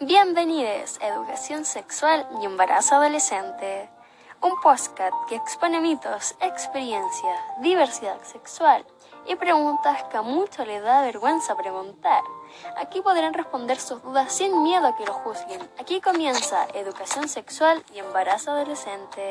Bienvenidos a Educación Sexual y Embarazo Adolescente, un podcast que expone mitos, experiencias, diversidad sexual y preguntas que a muchos les da vergüenza preguntar. Aquí podrán responder sus dudas sin miedo a que lo juzguen. Aquí comienza Educación Sexual y Embarazo Adolescente.